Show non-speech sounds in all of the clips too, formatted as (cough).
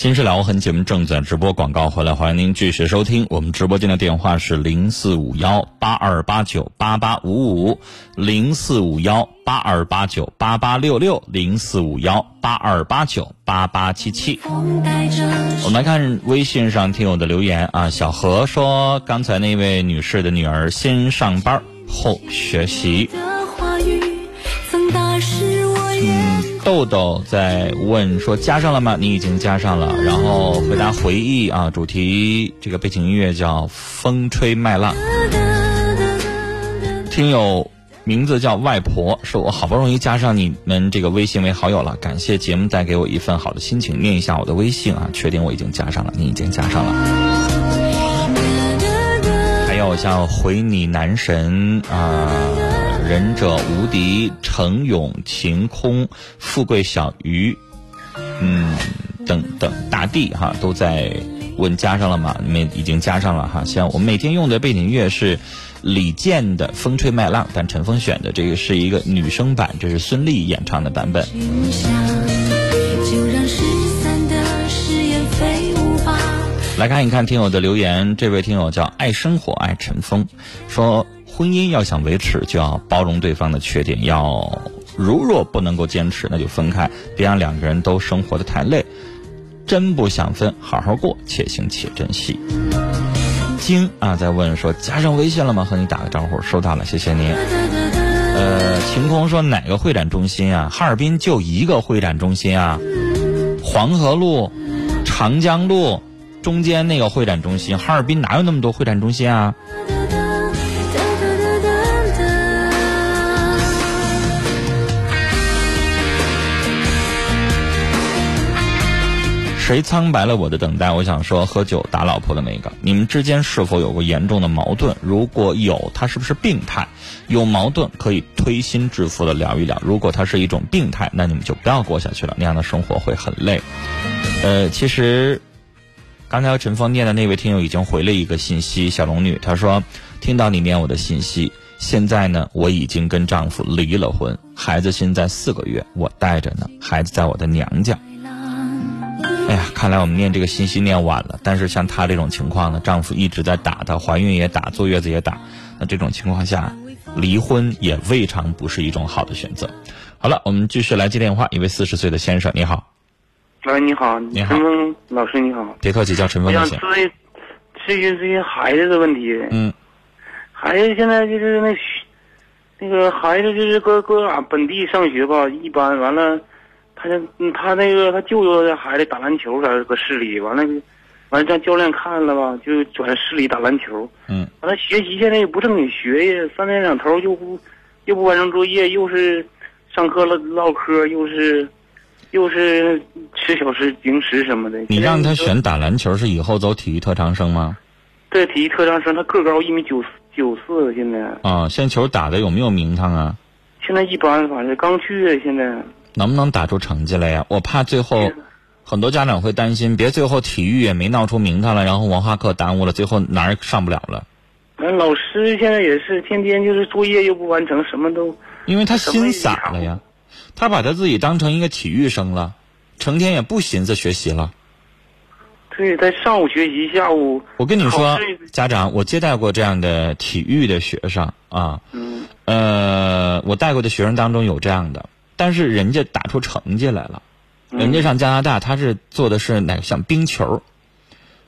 新事了无痕节目正在直播，广告回来，欢迎您继续收听。我们直播间的电话是零四五幺八二八九八八五五，零四五幺八二八九八八六六，零四五幺八二八九八八七七。我们来看微信上听友的留言啊，小何说，刚才那位女士的女儿先上班后学习。豆豆在问说加上了吗？你已经加上了，然后回答回忆啊，主题这个背景音乐叫《风吹麦浪》。听友名字叫外婆，说我好不容易加上你们这个微信为好友了，感谢节目带给我一份好的心情。念一下我的微信啊，确定我已经加上了，你已经加上了。还有像回你男神啊。忍者无敌、程勇、晴空、富贵小鱼，嗯，等等大地哈都在问加上了吗？你们已经加上了哈。像我们每天用的背景音乐是李健的《风吹麦浪》，但陈峰选的这个是一个女生版，这是孙俪演唱的版本。来看一看听友的留言，这位听友叫爱生活爱陈峰，说。婚姻要想维持，就要包容对方的缺点。要如若不能够坚持，那就分开，别让两个人都生活的太累。真不想分，好好过，且行且珍惜。晶啊，在问说加上微信了吗？和你打个招呼，收到了，谢谢您。呃，晴空说哪个会展中心啊？哈尔滨就一个会展中心啊，黄河路、长江路中间那个会展中心。哈尔滨哪有那么多会展中心啊？谁苍白了我的等待？我想说，喝酒打老婆的那个，你们之间是否有过严重的矛盾？如果有，他是不是病态？有矛盾可以推心置腹的聊一聊。如果他是一种病态，那你们就不要过下去了，那样的生活会很累。呃，其实刚才陈峰念的那位听友已经回了一个信息，小龙女，她说听到你念我的信息，现在呢我已经跟丈夫离了婚，孩子现在四个月，我带着呢，孩子在我的娘家。哎呀，看来我们念这个信息念晚了。但是像她这种情况呢，丈夫一直在打她，怀孕也打，坐月子也打。那这种情况下，离婚也未尝不是一种好的选择。好了，我们继续来接电话。一位四十岁的先生，你好。喂，你好，你好，陈峰老师，你好。别客气，叫陈峰就行。咨询咨询咨询孩子的问题。嗯。孩子现在就是那那个孩子就是搁搁俺本地上学吧，一般完了。他就他那个他舅舅的孩子打篮球在搁市里，完了，完了让教练看了吧，就转市里打篮球。嗯。完了学习现在也不正经学呀，三天两头又不又不完成作业，又是上课了唠嗑，又是又是吃小吃零食什么的。你让他选打篮球是以后走体育特长生吗？对，体育特长生，他个高一米九九四，现在。啊，现在球打的有没有名堂啊？现在一般，反正刚去现在。能不能打出成绩来呀？我怕最后，很多家长会担心，别最后体育也没闹出名堂来，然后文化课耽误了，最后哪儿上不了了。那老师现在也是天天就是作业又不完成，什么都。因为他心散了呀，他把他自己当成一个体育生了，成天也不寻思学习了。对，在上午学习，下午。我跟你说，家长，我接待过这样的体育的学生啊。嗯。呃，我带过的学生当中有这样的。但是人家打出成绩来了，人家上加拿大，他是做的是哪个像冰球，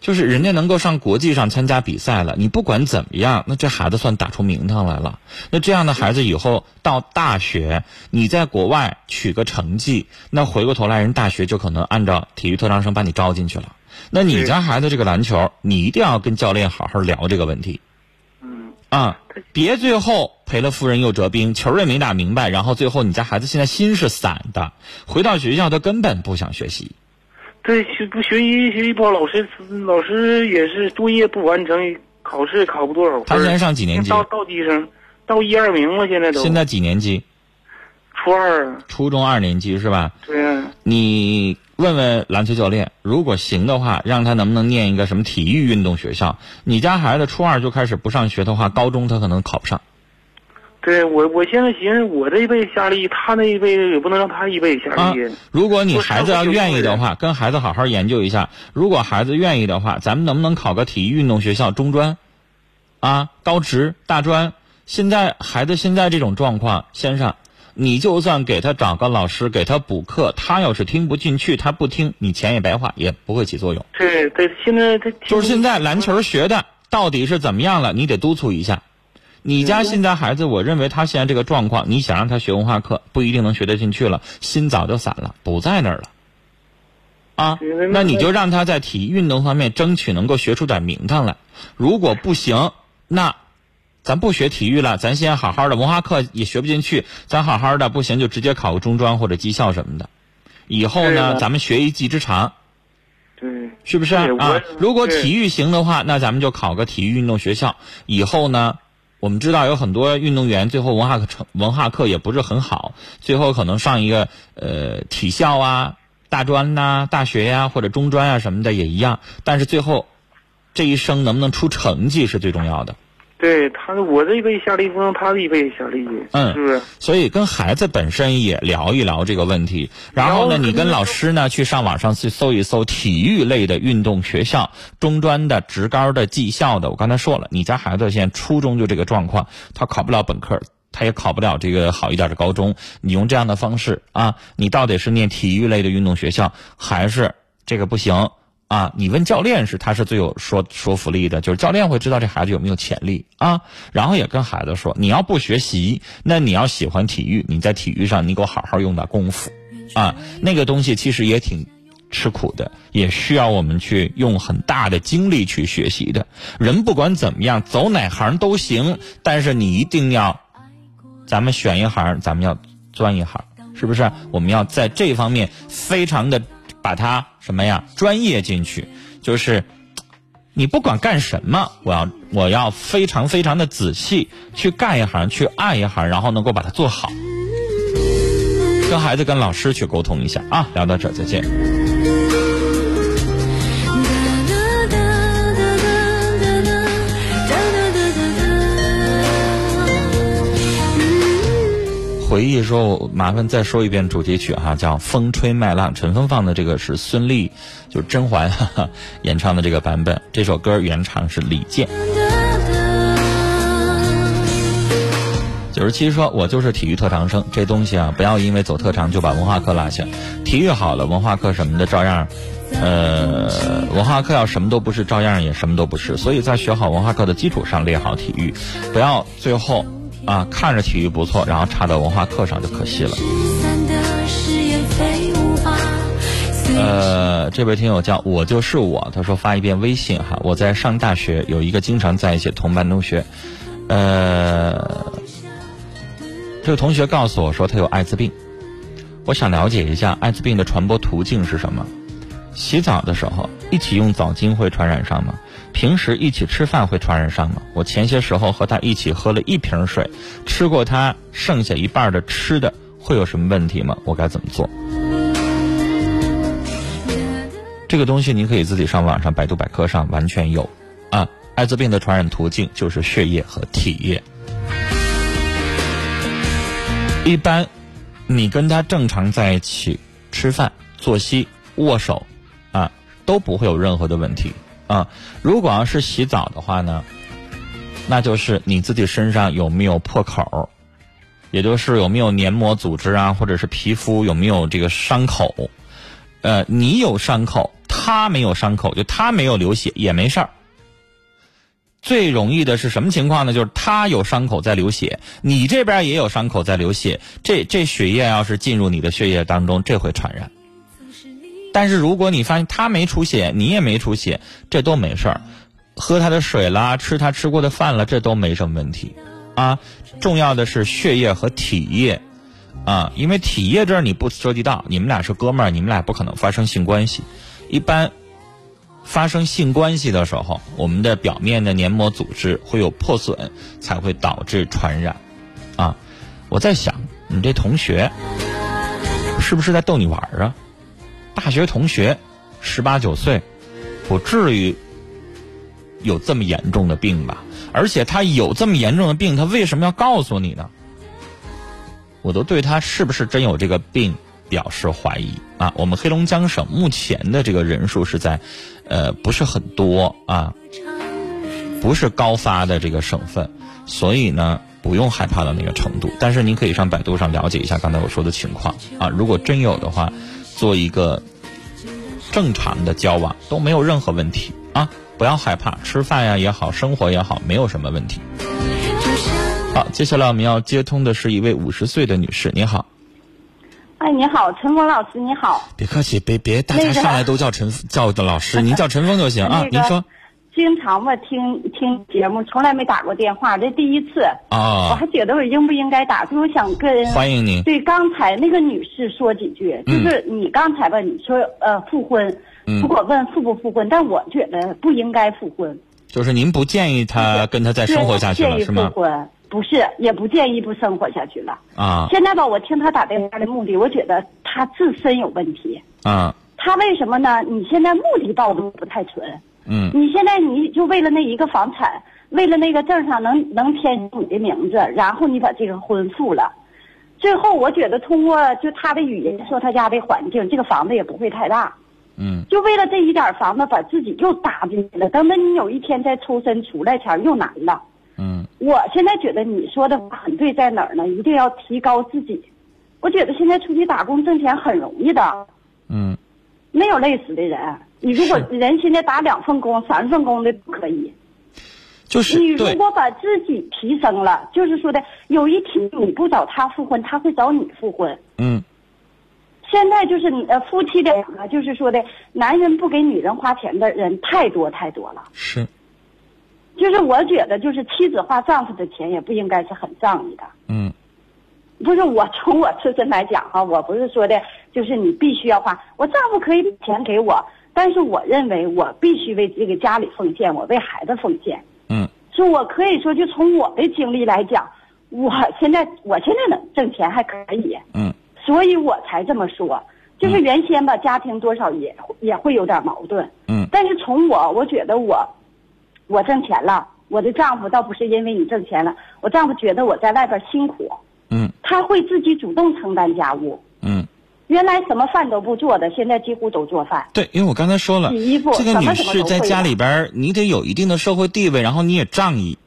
就是人家能够上国际上参加比赛了。你不管怎么样，那这孩子算打出名堂来了。那这样的孩子以后到大学，你在国外取个成绩，那回过头来人大学就可能按照体育特长生把你招进去了。那你家孩子这个篮球，你一定要跟教练好好聊这个问题。啊，别最后赔了夫人又折兵，球也没打明白，然后最后你家孩子现在心是散的，回到学校他根本不想学习。对，学不学习学习不好，老师老师也是作业不完成，考试考不多少分。他现在上几年级？到到低生，到一二名了，现在都。现在几年级？初二。初中二年级是吧？对。你问问篮球教练，如果行的话，让他能不能念一个什么体育运动学校？你家孩子初二就开始不上学的话，高中他可能考不上。对我，我现在寻思，我这一辈下力，他那一辈也不能让他一辈下啊力。，如果你孩子要愿意的话，跟孩子好好研究一下。如果孩子愿意的话，咱们能不能考个体育运动学校中专？啊，高职、大专。现在孩子现在这种状况，先生，你就算给他找个老师给他补课，他要是听不进去，他不听，你钱也白花，也不会起作用。对对，现在他就是现在篮球学的到底是怎么样了，你得督促一下。你家现在孩子，我认为他现在这个状况，你想让他学文化课，不一定能学得进去了，心早就散了，不在那儿了。啊，那你就让他在体育运动方面争取能够学出点名堂来。如果不行，那咱不学体育了，咱先好好的文化课也学不进去，咱好好的不行就直接考个中专或者技校什么的。以后呢，咱们学一技之长。对是不是对啊？如果体育行的话，那咱们就考个体育运动学校。以后呢，我们知道有很多运动员最后文化课成文化课也不是很好，最后可能上一个呃体校啊、大专呐、大学呀、或者中专啊什么的也一样。但是最后这一生能不能出成绩是最重要的。对，他我这一辈下力不能他这一辈下力，嗯是不是？所以跟孩子本身也聊一聊这个问题，然后呢，你跟老师呢去上网上去搜一搜体育类的运动学校、中专的、职高的、技校的。我刚才说了，你家孩子现在初中就这个状况，他考不了本科，他也考不了这个好一点的高中。你用这样的方式啊，你到底是念体育类的运动学校，还是这个不行？啊，你问教练是他是最有说说服力的，就是教练会知道这孩子有没有潜力啊，然后也跟孩子说，你要不学习，那你要喜欢体育，你在体育上你给我好好用点功夫，啊，那个东西其实也挺吃苦的，也需要我们去用很大的精力去学习的。人不管怎么样，走哪行都行，但是你一定要，咱们选一行，咱们要钻一行，是不是？我们要在这方面非常的把它什么呀专业进去，就是你不管干什么，我要我要非常非常的仔细去干一行，去爱一行，然后能够把它做好。跟孩子、跟老师去沟通一下啊！聊到这儿，再见。回忆说，我麻烦再说一遍主题曲哈、叫《风吹麦浪》，陈峰放的这个是孙俪，就是甄嬛哈哈 (laughs) 演唱的这个版本。这首歌原唱是李健。九十七说，我就是体育特长生，这东西啊，不要因为走特长就把文化课落下。体育好了，文化课什么的照样，呃，文化课要什么都不是，照样也什么都不是。所以在学好文化课的基础上练好体育，不要最后啊看着体育不错，然后差到文化课上就可惜了。呃，这位听友叫我就是我，他说发一遍微信哈，我在上大学，有一个经常在一起的同班同学，呃，这个同学告诉我说他有艾滋病，我想了解一下艾滋病的传播途径是什么？洗澡的时候一起用澡巾会传染上吗？平时一起吃饭会传染上吗？我前些时候和他一起喝了一瓶水，吃过他剩下一半的吃的，会有什么问题吗？我该怎么做？这个东西你可以自己上网上百度百科上完全有，啊，艾滋病的传染途径就是血液和体液。一般，你跟他正常在一起吃饭、作息、握手，都不会有任何的问题啊。如果要是洗澡的话呢，那就是你自己身上有没有破口，也就是有没有黏膜组织啊，或者是皮肤有没有这个伤口。呃，你有伤口，他没有伤口，就他没有流血也没事儿。最容易的是什么情况呢？就是他有伤口在流血，你这边也有伤口在流血，这这血液要是进入你的血液当中，这会传染。但是如果你发现他没出血，你也没出血，这都没事儿，喝他的水啦，吃他吃过的饭了，这都没什么问题，啊。重要的是血液和体液。啊，因为体液这儿你不涉及到，你们俩是哥们儿，你们俩不可能发生性关系。一般发生性关系的时候，我们的表面的黏膜组织会有破损，才会导致传染。啊，我在想，你这同学是不是在逗你玩儿啊？大学同学，十八九岁，不至于有这么严重的病吧？而且他有这么严重的病，他为什么要告诉你呢？我都对他是不是真有这个病表示怀疑啊！我们黑龙江省目前的这个人数是在，呃，不是很多啊，不是高发的这个省份，所以呢，不用害怕到那个程度。但是您可以上百度上了解一下刚才我说的情况啊，如果真有的话，做一个正常的交往都没有任何问题啊，不要害怕，吃饭呀也好，生活也好，没有什么问题。好，接下来我们要接通的是一位五十岁的女士，你好。哎，你好，陈峰老师，你好。别客气，别别，大家上来都叫陈叫的老师，(laughs) 您叫陈峰就行啊。您说。经常吧听听节目，从来没打过电话，这第一次。啊。我还觉得我应不应该打，所以我想跟欢迎您。对刚才那个女士说几句，就是你刚才吧，你说呃复婚，如果问复不复婚，但我觉得不应该复婚。就是您不建议他跟他再生活下去了，是吗？复婚。不是，也不建议不生活下去了啊！现在吧，我听他打电话的目的，我觉得他自身有问题啊。他为什么呢？你现在目的道路不太纯，嗯。你现在你就为了那一个房产，为了那个证上能能填你的名字，然后你把这个婚复了，最后我觉得通过就他的语言说他家的环境，这个房子也不会太大，嗯。就为了这一点房子，把自己又搭进去了。等等你有一天再抽身出来前，又难了。嗯，我现在觉得你说的话很对，在哪儿呢？一定要提高自己。我觉得现在出去打工挣钱很容易的，嗯，没有累死的人。你如果人现在打两份工、三份工的不可以，就是你如果把自己提升了，就是说的有一天你不找他复婚，他会找你复婚。嗯，现在就是呃夫妻两个，就是说的男人不给女人花钱的人太多太多了。是。就是我觉得，就是妻子花丈夫的钱也不应该是很仗义的。嗯，不是我从我自身来讲哈，我不是说的，就是你必须要花，我丈夫可以把钱给我，但是我认为我必须为这个家里奉献，我为孩子奉献。嗯，所以我可以说，就从我的经历来讲，我现在我现在能挣钱还可以。嗯，所以我才这么说，就是原先吧，家庭多少也也会有点矛盾。嗯，但是从我，我觉得我。我挣钱了，我的丈夫倒不是因为你挣钱了，我丈夫觉得我在外边辛苦，嗯，他会自己主动承担家务，嗯，原来什么饭都不做的，现在几乎都做饭。对，因为我刚才说了，洗衣服，这个女士在家里边，你得有一定的社会地位，然后你也仗义。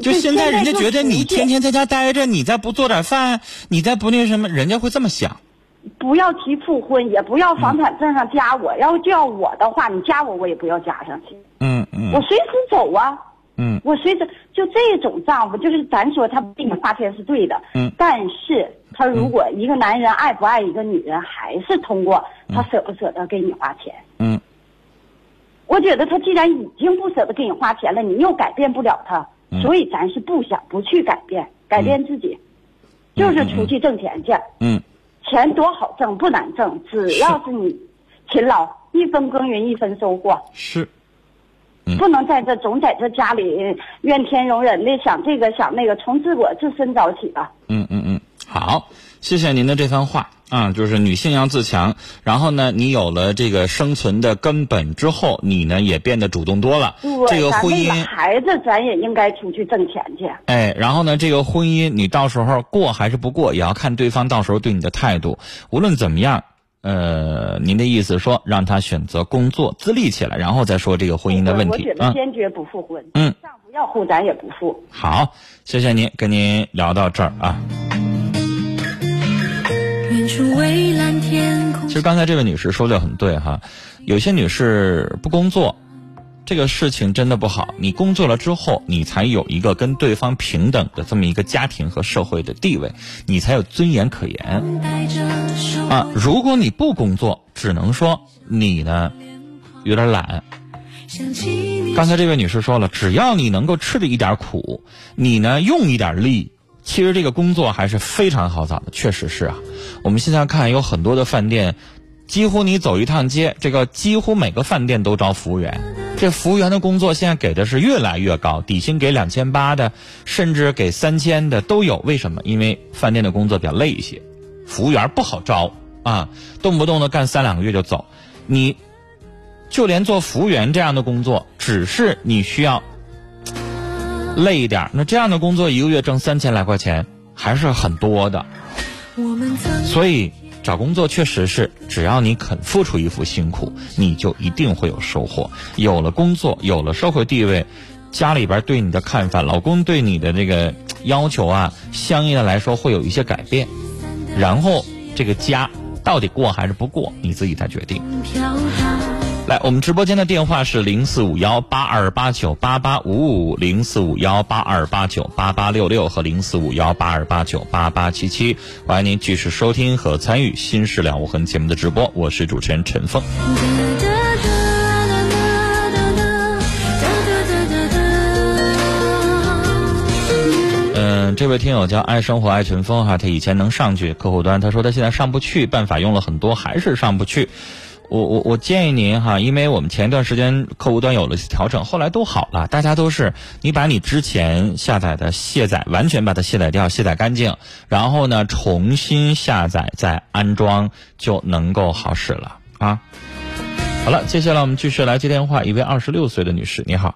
就现在人家觉得你天天在家待着，你再不做点饭，你再不那什么，人家会这么想。不要提复婚，也不要房产证上加我，要叫我的话，你加我，我也不要加上去。嗯嗯。我随时走啊。嗯。我随时就这种丈夫，就是咱说他给你花钱是对的。嗯。但是他如果一个男人爱不爱一个女人，还是通过他舍不舍得给你花钱。嗯。我觉得他既然已经不舍得给你花钱了，你又改变不了他，所以咱是不想不去改变，改变自己，就是出去挣钱去。嗯。钱多好挣，不难挣，只要是你勤劳，一分耕耘一分收获。是，不能在这总在这家里怨天尤人的想这个想那个，从自我自身找起吧。嗯嗯嗯，好，谢谢您的这番话啊，就是女性要自强，然后呢，你有了这个生存的根本之后，你呢也变得主动多了。这个婚姻，孩子咱也应该出去挣钱去。哎，然后呢，这个婚姻你到时候过还是不过，也要看对方到时候对你的态度。无论怎么样，呃，您的意思说让他选择工作自立起来，然后再说这个婚姻的问题。我觉得坚决不复婚。嗯，丈夫要护，咱也不复。好，谢谢您，跟您聊到这儿啊。其实刚才这位女士说的很对哈，有些女士不工作，这个事情真的不好。你工作了之后，你才有一个跟对方平等的这么一个家庭和社会的地位，你才有尊严可言啊。如果你不工作，只能说你呢有点懒。刚才这位女士说了，只要你能够吃的一点苦，你呢用一点力。其实这个工作还是非常好找的，确实是啊。我们现在看有很多的饭店，几乎你走一趟街，这个几乎每个饭店都招服务员。这服务员的工作现在给的是越来越高，底薪给两千八的，甚至给三千的都有。为什么？因为饭店的工作比较累一些，服务员不好招啊，动不动的干三两个月就走。你就连做服务员这样的工作，只是你需要累一点，那这样的工作一个月挣三千来块钱还是很多的。所以找工作确实是，只要你肯付出一副辛苦，你就一定会有收获。有了工作，有了社会地位，家里边对你的看法，老公对你的这个要求啊，相应的来说会有一些改变。然后这个家到底过还是不过，你自己再决定。来，我们直播间的电话是零四五幺八二八九八八五五、零四五幺八二八九八八六六和零四五幺八二八九八八七七。欢迎您继续收听和参与《新事了无痕》节目的直播，我是主持人陈峰。嗯，这位听友叫爱生活爱陈峰哈，他以前能上去客户端，他说他现在上不去，办法用了很多，还是上不去。我我我建议您哈，因为我们前一段时间客户端有了调整，后来都好了，大家都是你把你之前下载的卸载，完全把它卸载掉，卸载干净，然后呢重新下载再安装就能够好使了啊。好了，接下来我们继续来接电话，一位二十六岁的女士，你好。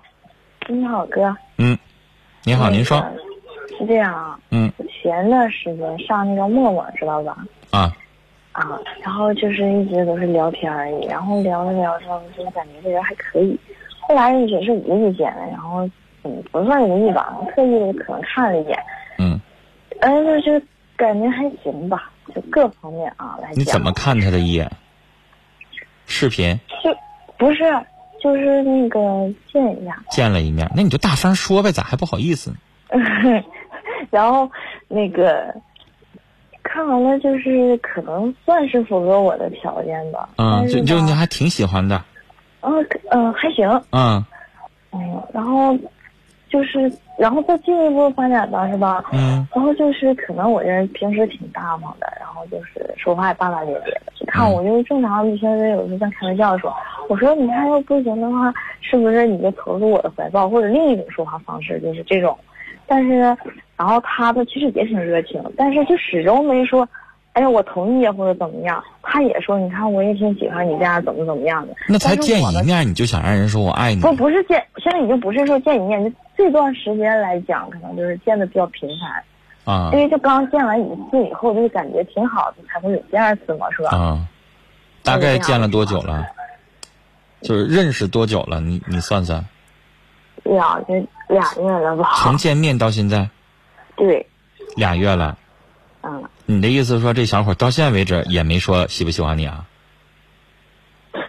你好，哥。嗯，你好，您说。是这样啊。嗯。前段时间上那个陌陌，知道吧？啊。啊，然后就是一直都是聊天而已，然后聊着聊着，就感觉这人还可以。后来也是无意间的，然后嗯，不算无意吧，特意的可能看了一眼。嗯。哎，就就感觉还行吧，就各方面啊来讲。你怎么看他的一眼？视频？就不是，就是那个见一下。见了一面，那你就大声说呗，咋还不好意思？(laughs) 然后那个。看完了，就是可能算是符合我的条件吧。嗯，就就你还挺喜欢的。嗯嗯，还行。嗯。嗯，然后就是，然后再进一步发展吧，是吧？嗯。然后就是可能我这人平时挺大方的，然后就是说话也大大咧咧的。你看，我就是正常，平时有时候在开玩笑说，我说你看要不行的话，是不是你就投入我的怀抱，或者另一种说话方式就是这种。但是，然后他的其实也挺热情，但是就始终没说，哎呀，我同意或者怎么样。他也说，你看我也挺喜欢你这样，怎么怎么样的。那才见一面，你就想让人说我爱你？不，不是见，现在已经不是说见一面，就这段时间来讲，可能就是见的比较频繁。啊。因为就刚见完一次以后，就感觉挺好的，才会有第二次嘛，是吧？啊。大概见了多久了？就是认识多久了？你你算算。两就俩月了吧？从见面到现在，对，俩月了。嗯。你的意思说这小伙到现在为止也没说喜不喜欢你啊？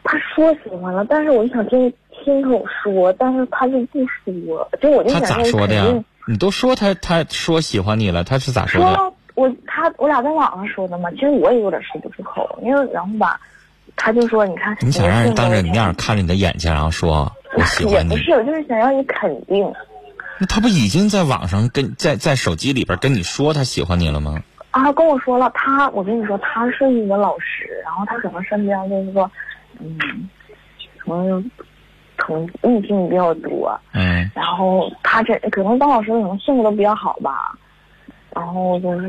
他说喜欢了，但是我就想听听口说，但是他就不说，就我就想他咋说的呀？你都说他他说喜欢你了，他是咋说的？我他我俩在网上说的嘛，其实我也有点说不出口，因为然后吧，他就说你看，你想让人当着你面看着你的眼睛，然后说。我喜欢你，不是，我就是想让你肯定。那他不已经在网上跟在在手机里边跟你说他喜欢你了吗？啊，跟我说了，他我跟你说，他是一个老师，然后他可能身边就是说，嗯，可能同异性比较多，嗯，然后他这可能当老师可能性格都比较好吧，然后就是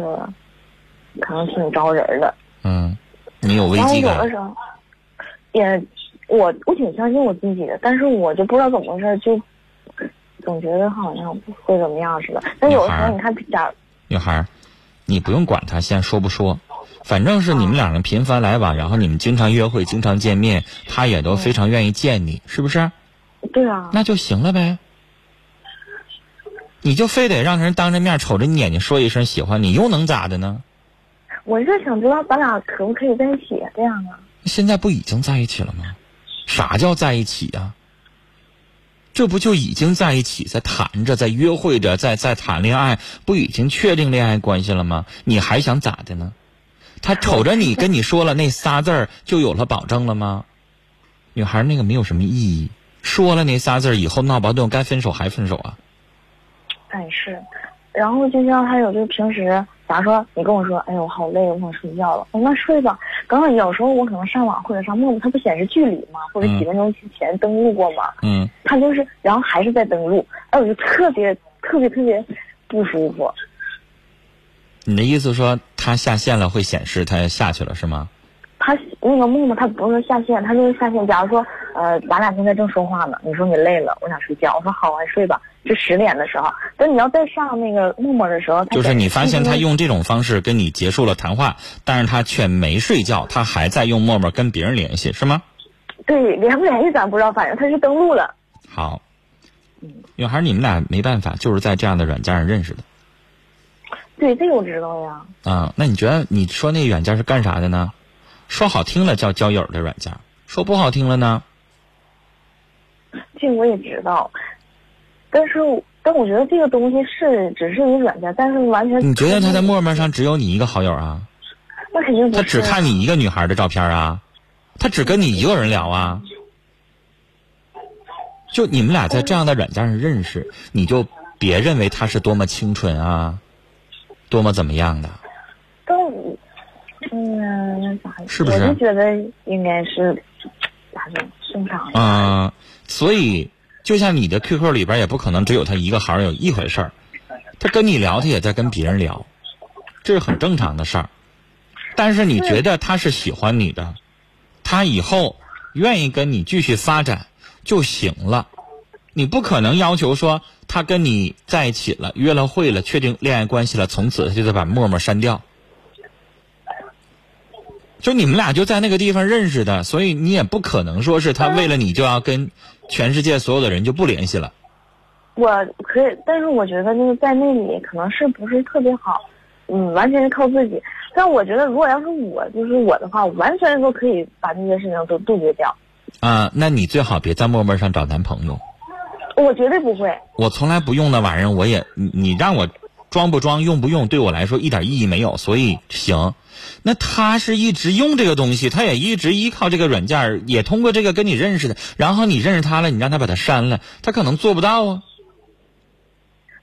可能挺招人的。嗯，你有危机感。有的时候也。我我挺相信我自己的，但是我就不知道怎么回事，就总觉得好像会怎么样似的。但有的时候你看，假女孩，你不用管他现在说不说，反正是你们两个频繁来往，然后你们经常约会、经常见面，他也都非常愿意见你，是不是？对啊。那就行了呗。你就非得让人当着面瞅着你眼睛说一声喜欢你，又能咋的呢？我是想知道咱俩可不可以在一起这样啊？现在不已经在一起了吗？啥叫在一起呀？这不就已经在一起，在谈着，在约会着，在在谈恋爱，不已经确定恋爱关系了吗？你还想咋的呢？他瞅着你跟你说了那仨字儿，就有了保证了吗？女孩那个没有什么意义，说了那仨字儿以后闹矛盾，该分手还分手啊？哎是，然后就像还有就平时。假如说你跟我说，哎呦我好累，我想睡觉了，那睡吧。刚刚有时候我可能上网或者上陌陌，它不显示距离吗？或者几分钟之前登录过吗？嗯。它就是，然后还是在登录，哎，我就特别特别特别不舒服。你的意思说，他下线了会显示他下去了是吗？他那个陌陌他不是下线，他就是下线。假如说呃，咱俩现在正说话呢，你说你累了，我想睡觉，我说好啊，睡吧。是十点的时候，等你要再上那个陌陌的时候，就是你发现他用这种方式跟你结束了谈话，但是他却没睡觉，他还在用陌陌跟别人联系，是吗？对，联不联系咱不知道，反正他是登录了。好，女孩，你们俩没办法，就是在这样的软件上认识的。对，这个我知道呀。啊，那你觉得你说那软件是干啥的呢？说好听了叫交友的软件，说不好听了呢？这我也知道。但是，但我觉得这个东西是只是一个软件，但是完全你觉得他在陌陌上只有你一个好友啊？那肯定不是。他只看你一个女孩的照片啊？他只跟你一个人聊啊？就你们俩在这样的软件上认识，你就别认为他是多么清纯啊，多么怎么样的。都，嗯？是不是？我就觉得应该是，咋说正常的。啊，所以。就像你的 QQ 里边也不可能只有他一个好友一回事儿，他跟你聊，他也在跟别人聊，这是很正常的事儿。但是你觉得他是喜欢你的，他以后愿意跟你继续发展就行了。你不可能要求说他跟你在一起了，约了会了，确定恋爱关系了，从此他就得把陌陌删掉。就你们俩就在那个地方认识的，所以你也不可能说是他为了你就要跟。全世界所有的人就不联系了。我可以，但是我觉得那个在那里可能是不是特别好，嗯，完全是靠自己。但我觉得如果要是我就是我的话，我完全都可以把这些事情都杜绝掉。啊，那你最好别在陌陌上找男朋友。我绝对不会。我从来不用那玩意儿，我也你你让我装不装用不用，对我来说一点意义没有，所以行。那他是一直用这个东西，他也一直依靠这个软件，也通过这个跟你认识的。然后你认识他了，你让他把他删了，他可能做不到啊。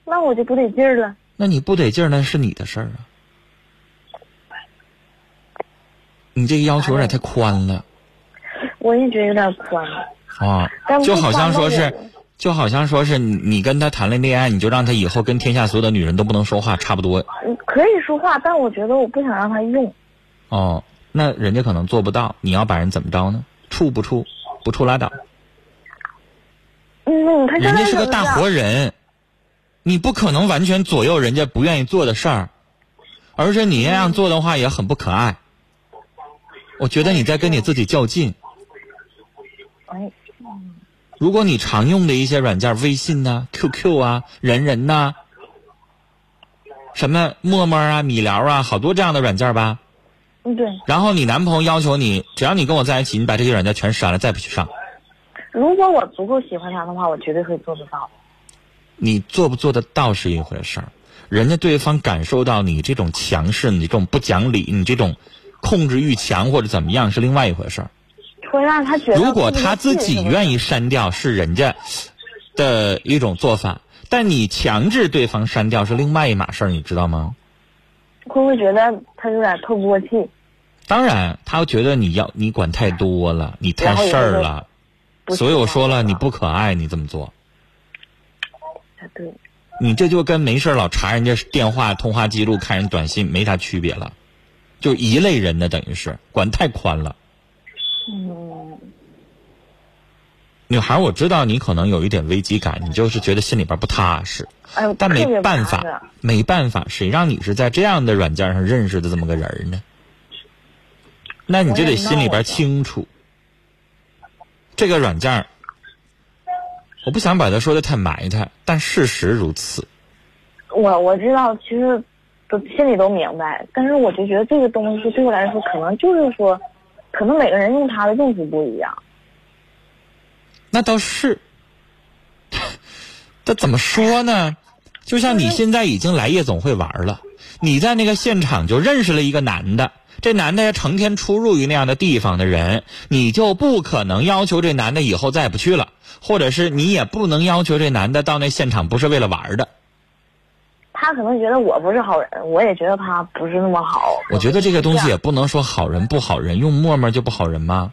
那我就不得劲儿了。那你不得劲儿，那是你的事儿啊。你这个要求有点太宽了。我也觉得有点宽了。啊，就好像说是，就好像说是你跟他谈了恋爱，你就让他以后跟天下所有的女人都不能说话，差不多。可以说话，但我觉得我不想让他用。哦，那人家可能做不到。你要把人怎么着呢？处不处，不处拉倒。嗯，他人家是个大活人，你不可能完全左右人家不愿意做的事儿，而且你那样做的话也很不可爱。我觉得你在跟你自己较劲。如果你常用的一些软件，微信呐、QQ 啊、人人呐，什么陌陌啊、米聊啊，好多这样的软件吧。嗯，对。然后你男朋友要求你，只要你跟我在一起，你把这些软件全删了，再不去上。如果我足够喜欢他的话，我绝对会做得到。你做不做得到是一回事儿，人家对方感受到你这种强势，你这种不讲理，你这种控制欲强或者怎么样是另外一回事儿。会让他觉得。如果他自己愿意删掉，是人家的一种做法，但你强制对方删掉是另外一码事儿，你知道吗？会不会觉得他有点透不过气？当然，他觉得你要你管太多了，你太事儿了。所以我说了，你不可爱，你这么做。对。你这就跟没事老查人家电话通话记录、看人短信没啥区别了，就一类人的，等于是管太宽了。嗯。女孩，我知道你可能有一点危机感，你就是觉得心里边不踏实。哎但没办法，没办法，谁让你是在这样的软件上认识的这么个人呢？那你就得心里边清楚，这个软件我不想把它说的太埋汰，但事实如此。我我知道，其实都心里都明白，但是我就觉得这个东西对我来说，可能就是说，可能每个人用它的用途不一样。那倒是，(laughs) 这怎么说呢？就像你现在已经来夜总会玩了，你在那个现场就认识了一个男的，这男的成天出入于那样的地方的人，你就不可能要求这男的以后再不去了，或者是你也不能要求这男的到那现场不是为了玩的。他可能觉得我不是好人，我也觉得他不是那么好。我觉得这个东西也不能说好人不好人，用陌陌就不好人吗？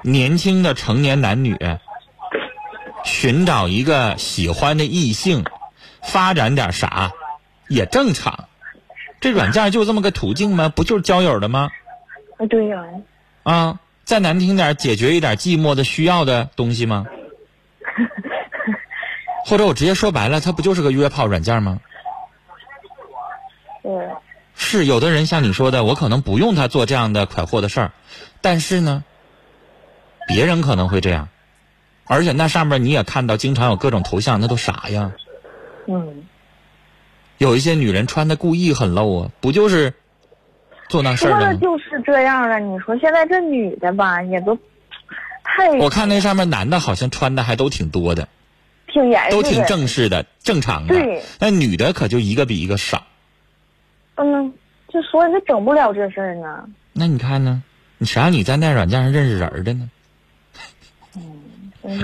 年轻的成年男女寻找一个喜欢的异性。发展点啥，也正常。这软件就这么个途径吗？不就是交友的吗？啊，对呀。啊，再难听点，解决一点寂寞的需要的东西吗？(laughs) 或者我直接说白了，它不就是个约炮软件吗？对，是有的人像你说的，我可能不用他做这样的快活的事儿，但是呢，别人可能会这样，而且那上面你也看到，经常有各种头像，那都啥呀？嗯，有一些女人穿的故意很露啊，不就是做那事说儿的就是这样了。你说现在这女的吧，也都太我看那上面男的好像穿的还都挺多的，挺严都挺正式的、正常的对。那女的可就一个比一个少。嗯，就所以就整不了这事儿呢。那你看呢？你谁让你在那软件上认识人儿的呢？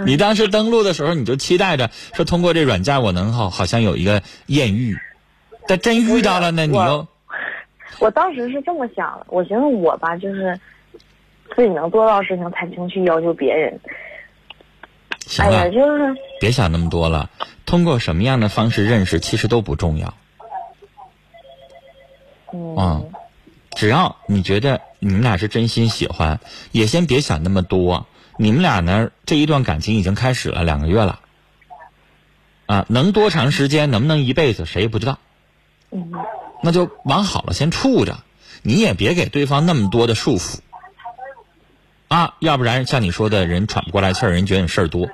你当时登录的时候，你就期待着说通过这软件我能好好像有一个艳遇，但真遇到了呢，你又我当时是这么想的，我寻思我吧，就是自己能做到的事情才能去要求别人。行哎就是别想那么多了。通过什么样的方式认识，其实都不重要。嗯，啊只要你觉得你们俩是真心喜欢，也先别想那么多。你们俩呢，这一段感情已经开始了两个月了，啊，能多长时间，能不能一辈子，谁也不知道。嗯那就往好了先处着，你也别给对方那么多的束缚，啊，要不然像你说的，人喘不过来气儿，人觉得你事儿多。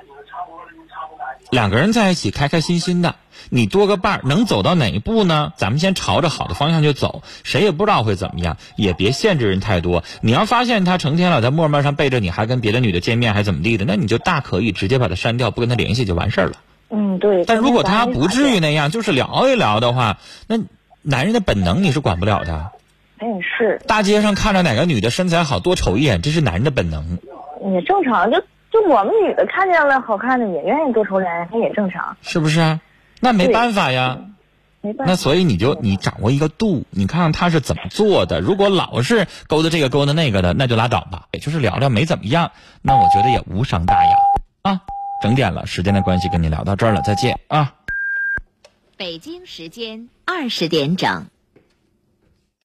两个人在一起开开心心的，你多个伴儿，能走到哪一步呢？咱们先朝着好的方向就走，谁也不知道会怎么样，也别限制人太多。你要发现他成天老在陌陌上背着你，还跟别的女的见面，还怎么地的，那你就大可以直接把他删掉，不跟他联系就完事儿了。嗯，对。但如果他不至于，那样，就是聊一聊的话，那男人的本能你是管不了的。他也是大街上看着哪个女的身材好，多瞅一眼，这是男人的本能，也正常，就就我们女的看见了好看的，也愿意多瞅两眼，他也正常，是不是啊？那没办法呀。没办法。那所以你就你掌握一个度，你看看他是怎么做的。如果老是勾搭这个勾搭那个的，那就拉倒吧。也就是聊聊没怎么样，那我觉得也无伤大雅啊。整点了，时间的关系跟你聊到这儿了，再见啊。北京时间二十点整。